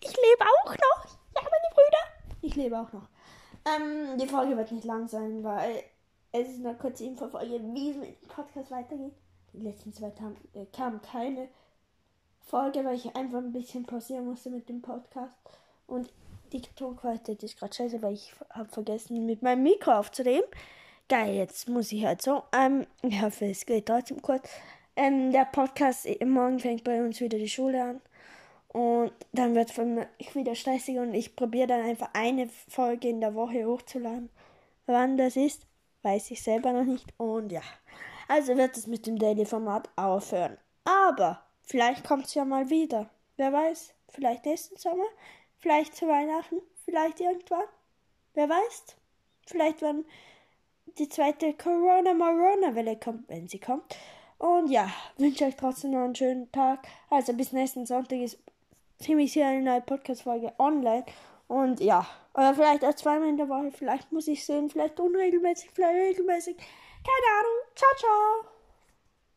Ich lebe auch noch. Ja, meine Brüder. Ich lebe auch noch. Ähm, die Folge wird nicht lang sein, weil es ist eine kurze Infofolge, wie es mit dem Podcast weitergeht. Die letzten zwei Tage äh, kam keine Folge, weil ich einfach ein bisschen pausieren musste mit dem Podcast. Und die Tonqualität ist gerade scheiße, weil ich habe vergessen, mit meinem Mikro aufzunehmen. Geil, jetzt muss ich halt so. Ähm, ich hoffe, es geht trotzdem kurz. Ähm, der Podcast, äh, morgen fängt bei uns wieder die Schule an. Und dann wird für mich wieder stressig und ich probiere dann einfach eine Folge in der Woche hochzuladen. Wann das ist, weiß ich selber noch nicht. Und ja, also wird es mit dem Daily-Format aufhören. Aber vielleicht kommt es ja mal wieder. Wer weiß, vielleicht nächsten Sommer, vielleicht zu Weihnachten, vielleicht irgendwann. Wer weiß, vielleicht wenn die zweite Corona-Morona-Welle kommt, wenn sie kommt. Und ja, wünsche euch trotzdem noch einen schönen Tag. Also bis nächsten Sonntag ist ziemlich sicher eine neue Podcast-Folge online. Und ja, oder vielleicht auch zweimal in der Woche. Vielleicht muss ich sehen, vielleicht unregelmäßig, vielleicht regelmäßig. Keine Ahnung. Ciao, ciao.